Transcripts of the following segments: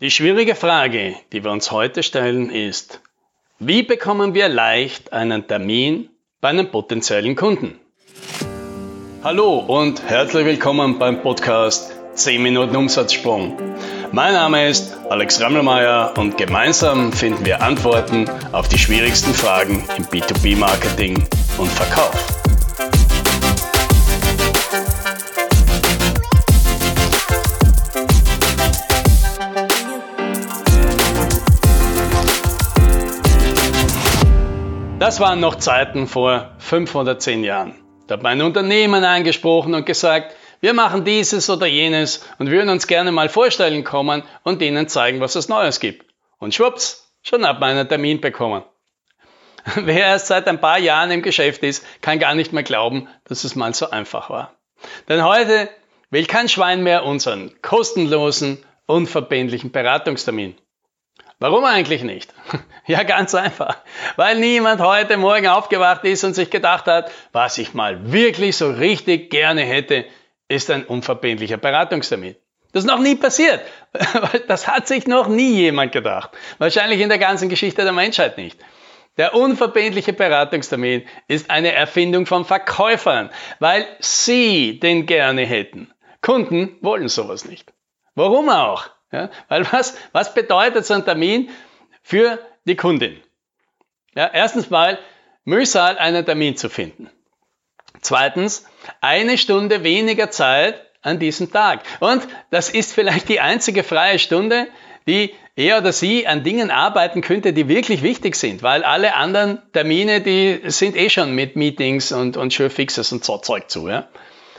Die schwierige Frage, die wir uns heute stellen, ist, wie bekommen wir leicht einen Termin bei einem potenziellen Kunden? Hallo und herzlich willkommen beim Podcast 10 Minuten Umsatzsprung. Mein Name ist Alex Rammelmeier und gemeinsam finden wir Antworten auf die schwierigsten Fragen im B2B-Marketing und Verkauf. Das waren noch Zeiten vor 510 Jahren. Da hat mein Unternehmen angesprochen und gesagt, wir machen dieses oder jenes und würden uns gerne mal vorstellen kommen und ihnen zeigen, was es Neues gibt. Und schwupps, schon hat man einen Termin bekommen. Wer erst seit ein paar Jahren im Geschäft ist, kann gar nicht mehr glauben, dass es mal so einfach war. Denn heute will kein Schwein mehr unseren kostenlosen, unverbindlichen Beratungstermin. Warum eigentlich nicht? Ja, ganz einfach. Weil niemand heute Morgen aufgewacht ist und sich gedacht hat, was ich mal wirklich so richtig gerne hätte, ist ein unverbindlicher Beratungstermin. Das ist noch nie passiert. Das hat sich noch nie jemand gedacht. Wahrscheinlich in der ganzen Geschichte der Menschheit nicht. Der unverbindliche Beratungstermin ist eine Erfindung von Verkäufern, weil sie den gerne hätten. Kunden wollen sowas nicht. Warum auch? Ja, weil was, was bedeutet so ein Termin für die Kundin? Ja, erstens mal Mühsal, einen Termin zu finden. Zweitens, eine Stunde weniger Zeit an diesem Tag. Und das ist vielleicht die einzige freie Stunde, die er oder sie an Dingen arbeiten könnte, die wirklich wichtig sind, weil alle anderen Termine, die sind eh schon mit Meetings und, und Surefixes und so Zeug zu. Ja?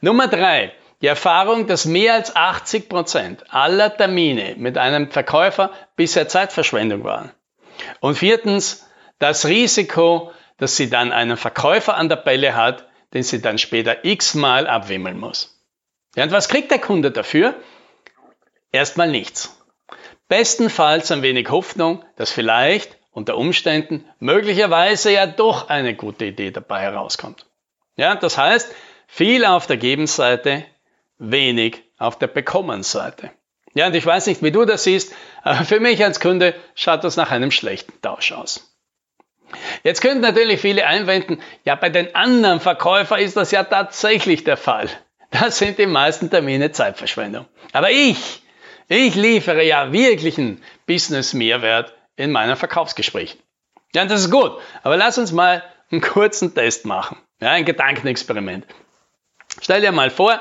Nummer drei, die Erfahrung, dass mehr als 80 Prozent aller Termine mit einem Verkäufer bisher Zeitverschwendung waren. Und viertens, das Risiko, dass sie dann einen Verkäufer an der Bälle hat, den sie dann später x-mal abwimmeln muss. Ja, und was kriegt der Kunde dafür? Erstmal nichts. Bestenfalls ein wenig Hoffnung, dass vielleicht unter Umständen möglicherweise ja doch eine gute Idee dabei herauskommt. Ja, das heißt, viel auf der Gebenseite, wenig auf der Bekommenseite. Ja, und ich weiß nicht, wie du das siehst, aber für mich als Kunde schaut das nach einem schlechten Tausch aus. Jetzt könnten natürlich viele einwenden, ja, bei den anderen Verkäufern ist das ja tatsächlich der Fall. Das sind die meisten Termine Zeitverschwendung. Aber ich, ich liefere ja wirklichen Business-Mehrwert in meinen Verkaufsgesprächen. Ja, das ist gut. Aber lass uns mal einen kurzen Test machen. Ja, ein Gedankenexperiment. Stell dir mal vor,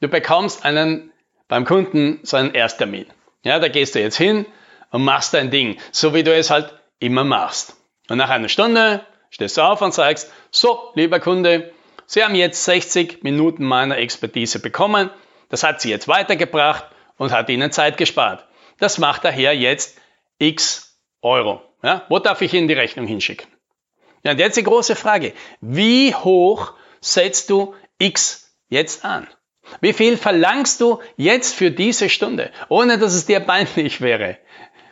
du bekommst einen beim Kunden so einen Ersttermin. Ja, da gehst du jetzt hin und machst dein Ding, so wie du es halt immer machst. Und nach einer Stunde stehst du auf und sagst, so, lieber Kunde, Sie haben jetzt 60 Minuten meiner Expertise bekommen. Das hat Sie jetzt weitergebracht und hat Ihnen Zeit gespart. Das macht daher jetzt x Euro. Ja, wo darf ich Ihnen die Rechnung hinschicken? Ja, und jetzt die große Frage. Wie hoch setzt du x jetzt an? Wie viel verlangst du jetzt für diese Stunde, ohne dass es dir peinlich wäre?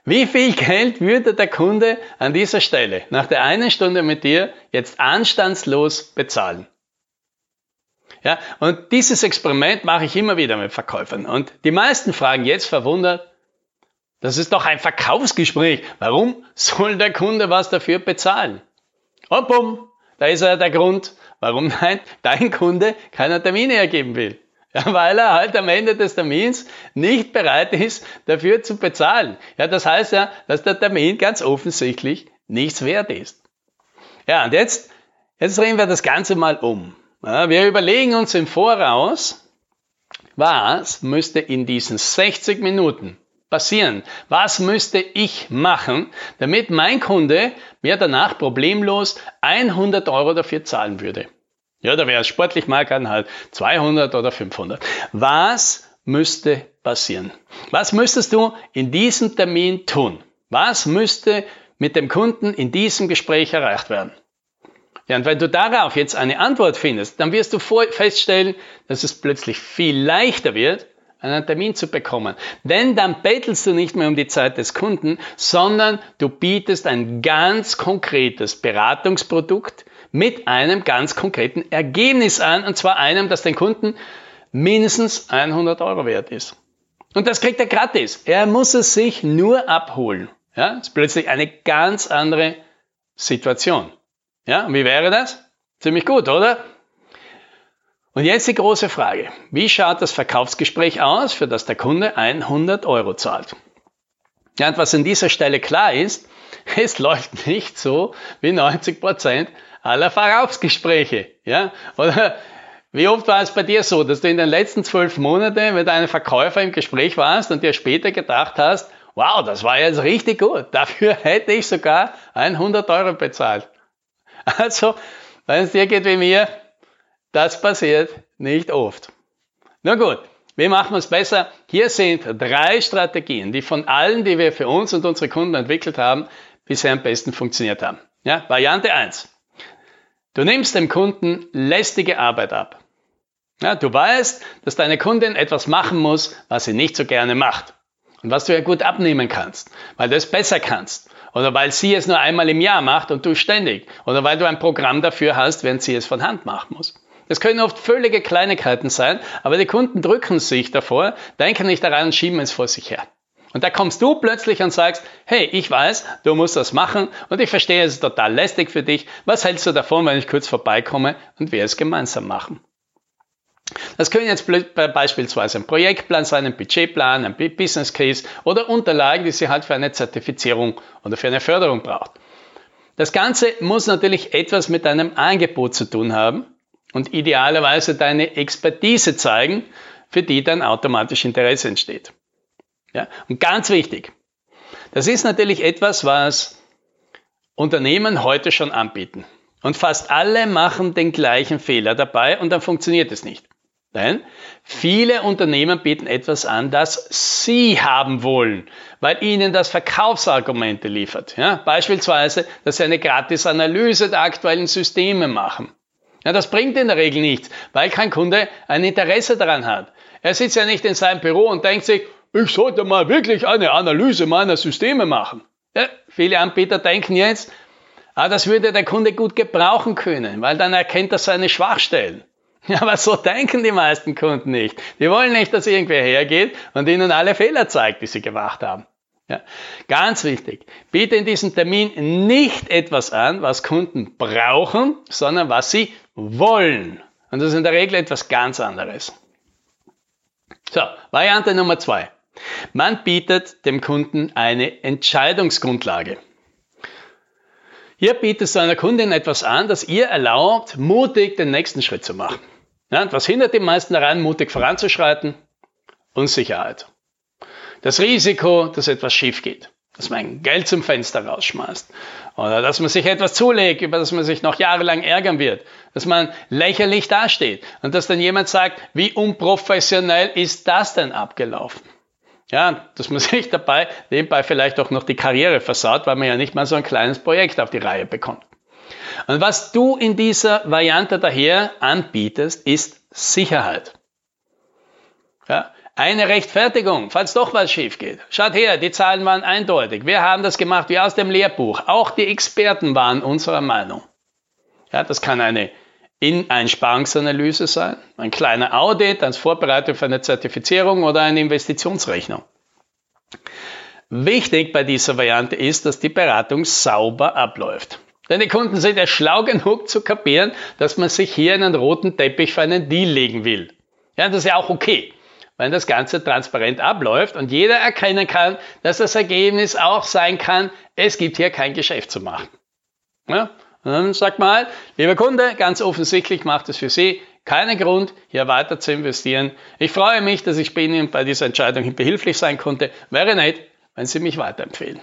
Wie viel Geld würde der Kunde an dieser Stelle nach der einen Stunde mit dir jetzt anstandslos bezahlen? Ja, und dieses Experiment mache ich immer wieder mit Verkäufern. Und die meisten fragen jetzt verwundert, das ist doch ein Verkaufsgespräch. Warum soll der Kunde was dafür bezahlen? Bumm, da ist ja der Grund, warum nein, dein Kunde keine Termine ergeben will. Ja, weil er halt am Ende des Termins nicht bereit ist, dafür zu bezahlen. Ja, das heißt ja, dass der Termin ganz offensichtlich nichts wert ist. Ja, und jetzt, jetzt drehen wir das Ganze mal um. Ja, wir überlegen uns im Voraus, was müsste in diesen 60 Minuten passieren? Was müsste ich machen, damit mein Kunde mir danach problemlos 100 Euro dafür zahlen würde? Ja, da wäre es sportlich mal kann halt 200 oder 500. Was müsste passieren? Was müsstest du in diesem Termin tun? Was müsste mit dem Kunden in diesem Gespräch erreicht werden? Ja, und wenn du darauf jetzt eine Antwort findest, dann wirst du feststellen, dass es plötzlich viel leichter wird, einen Termin zu bekommen. Denn dann bettelst du nicht mehr um die Zeit des Kunden, sondern du bietest ein ganz konkretes Beratungsprodukt, mit einem ganz konkreten Ergebnis an, und zwar einem, das den Kunden mindestens 100 Euro wert ist. Und das kriegt er gratis. Er muss es sich nur abholen. Ja, das ist plötzlich eine ganz andere Situation. Ja, und wie wäre das? Ziemlich gut, oder? Und jetzt die große Frage. Wie schaut das Verkaufsgespräch aus, für das der Kunde 100 Euro zahlt? Ja, und was an dieser Stelle klar ist, es läuft nicht so wie 90 Prozent aller Verkaufsgespräche. Ja? Oder wie oft war es bei dir so, dass du in den letzten zwölf Monaten mit einem Verkäufer im Gespräch warst und dir später gedacht hast, wow, das war jetzt richtig gut, dafür hätte ich sogar 100 Euro bezahlt. Also, wenn es dir geht wie mir, das passiert nicht oft. Na gut, wie machen wir es besser? Hier sind drei Strategien, die von allen, die wir für uns und unsere Kunden entwickelt haben, bisher am besten funktioniert haben. Ja, Variante 1. Du nimmst dem Kunden lästige Arbeit ab. Ja, du weißt, dass deine Kundin etwas machen muss, was sie nicht so gerne macht. Und was du ja gut abnehmen kannst, weil du es besser kannst. Oder weil sie es nur einmal im Jahr macht und du ständig. Oder weil du ein Programm dafür hast, während sie es von Hand machen muss. Das können oft völlige Kleinigkeiten sein, aber die Kunden drücken sich davor, denken nicht daran und schieben es vor sich her. Und da kommst du plötzlich und sagst, hey, ich weiß, du musst das machen und ich verstehe, es ist total lästig für dich. Was hältst du davon, wenn ich kurz vorbeikomme und wir es gemeinsam machen? Das können jetzt beispielsweise ein Projektplan sein, ein Budgetplan, ein Business Case oder Unterlagen, die sie halt für eine Zertifizierung oder für eine Förderung braucht. Das Ganze muss natürlich etwas mit deinem Angebot zu tun haben und idealerweise deine Expertise zeigen, für die dann automatisch Interesse entsteht. Ja? Und ganz wichtig, das ist natürlich etwas, was Unternehmen heute schon anbieten. Und fast alle machen den gleichen Fehler dabei und dann funktioniert es nicht. Denn viele Unternehmen bieten etwas an, das sie haben wollen, weil ihnen das Verkaufsargumente liefert. Ja? Beispielsweise, dass sie eine gratis Analyse der aktuellen Systeme machen. Ja, das bringt in der Regel nichts, weil kein Kunde ein Interesse daran hat. Er sitzt ja nicht in seinem Büro und denkt sich, ich sollte mal wirklich eine Analyse meiner Systeme machen. Ja, viele Anbieter denken jetzt, ah, das würde der Kunde gut gebrauchen können, weil dann erkennt er seine Schwachstellen. Ja, aber so denken die meisten Kunden nicht. Die wollen nicht, dass irgendwer hergeht und ihnen alle Fehler zeigt, die sie gemacht haben. Ja, ganz wichtig, biete in diesem Termin nicht etwas an, was Kunden brauchen, sondern was sie wollen. Und das ist in der Regel etwas ganz anderes. So, Variante Nummer zwei. Man bietet dem Kunden eine Entscheidungsgrundlage. Hier bietest du einer Kundin etwas an, das ihr erlaubt, mutig den nächsten Schritt zu machen. Ja, was hindert die meisten daran, mutig voranzuschreiten? Unsicherheit. Das Risiko, dass etwas schief geht dass man Geld zum Fenster rausschmeißt oder dass man sich etwas zulegt, über das man sich noch jahrelang ärgern wird, dass man lächerlich dasteht und dass dann jemand sagt, wie unprofessionell ist das denn abgelaufen? Ja, dass man sich dabei nebenbei vielleicht auch noch die Karriere versaut, weil man ja nicht mal so ein kleines Projekt auf die Reihe bekommt. Und was du in dieser Variante daher anbietest, ist Sicherheit. Ja, eine Rechtfertigung, falls doch was schief geht. Schaut her, die Zahlen waren eindeutig. Wir haben das gemacht wie aus dem Lehrbuch. Auch die Experten waren unserer Meinung. Ja, das kann eine In-Einsparungsanalyse sein, ein kleiner Audit als Vorbereitung für eine Zertifizierung oder eine Investitionsrechnung. Wichtig bei dieser Variante ist, dass die Beratung sauber abläuft. Denn die Kunden sind ja schlau genug zu kapieren, dass man sich hier einen roten Teppich für einen Deal legen will. Ja, das ist ja auch okay wenn das Ganze transparent abläuft und jeder erkennen kann, dass das Ergebnis auch sein kann, es gibt hier kein Geschäft zu machen. Ja? Dann sagt man halt, lieber Kunde, ganz offensichtlich macht es für Sie keinen Grund, hier weiter zu investieren. Ich freue mich, dass ich bei Ihnen bei dieser Entscheidung behilflich sein konnte. Wäre nett, wenn Sie mich weiterempfehlen.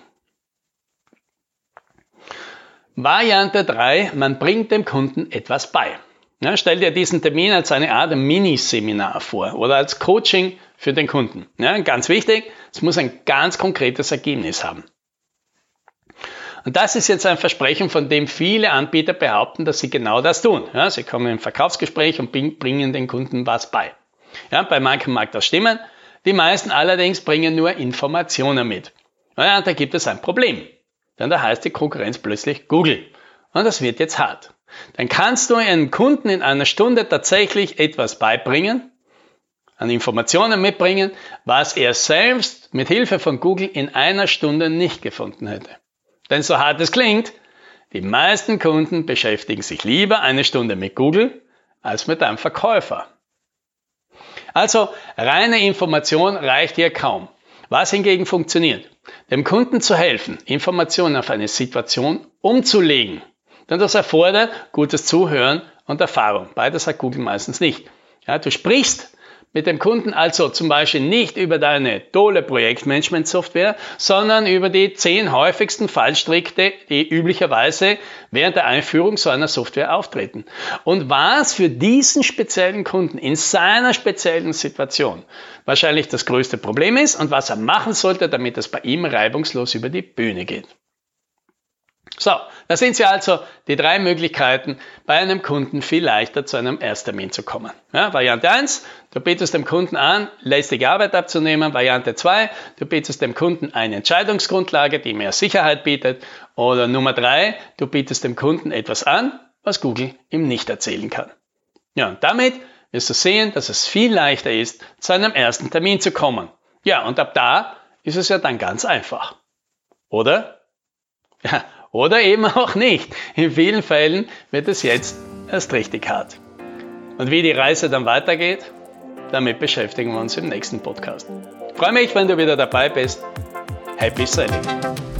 Variante 3, man bringt dem Kunden etwas bei. Ja, stell dir diesen Termin als eine Art Miniseminar vor oder als Coaching für den Kunden. Ja, ganz wichtig, es muss ein ganz konkretes Ergebnis haben. Und das ist jetzt ein Versprechen, von dem viele Anbieter behaupten, dass sie genau das tun. Ja, sie kommen im Verkaufsgespräch und bringen den Kunden was bei. Ja, bei manchen mag das stimmen, die meisten allerdings bringen nur Informationen mit. Ja, da gibt es ein Problem. Denn da heißt die Konkurrenz plötzlich Google. Und das wird jetzt hart dann kannst du einem Kunden in einer Stunde tatsächlich etwas beibringen, an Informationen mitbringen, was er selbst mit Hilfe von Google in einer Stunde nicht gefunden hätte. Denn so hart es klingt, die meisten Kunden beschäftigen sich lieber eine Stunde mit Google als mit einem Verkäufer. Also reine Information reicht hier kaum. Was hingegen funktioniert, dem Kunden zu helfen, Informationen auf eine Situation umzulegen. Denn das erfordert gutes Zuhören und Erfahrung. Beides hat Google meistens nicht. Ja, du sprichst mit dem Kunden also zum Beispiel nicht über deine tolle Projektmanagement-Software, sondern über die zehn häufigsten Fallstricke, die üblicherweise während der Einführung so einer Software auftreten. Und was für diesen speziellen Kunden in seiner speziellen Situation wahrscheinlich das größte Problem ist und was er machen sollte, damit es bei ihm reibungslos über die Bühne geht. So, da sind Sie also die drei Möglichkeiten, bei einem Kunden viel leichter zu einem Ersttermin zu kommen. Ja, Variante 1, du bietest dem Kunden an, lästige Arbeit abzunehmen. Variante 2, du bietest dem Kunden eine Entscheidungsgrundlage, die mehr Sicherheit bietet. Oder Nummer 3, du bietest dem Kunden etwas an, was Google ihm nicht erzählen kann. Ja, und damit wirst du sehen, dass es viel leichter ist, zu einem ersten Termin zu kommen. Ja, und ab da ist es ja dann ganz einfach. Oder? Ja, oder eben auch nicht. In vielen Fällen wird es jetzt erst richtig hart. Und wie die Reise dann weitergeht, damit beschäftigen wir uns im nächsten Podcast. Ich freue mich, wenn du wieder dabei bist. Happy Selling!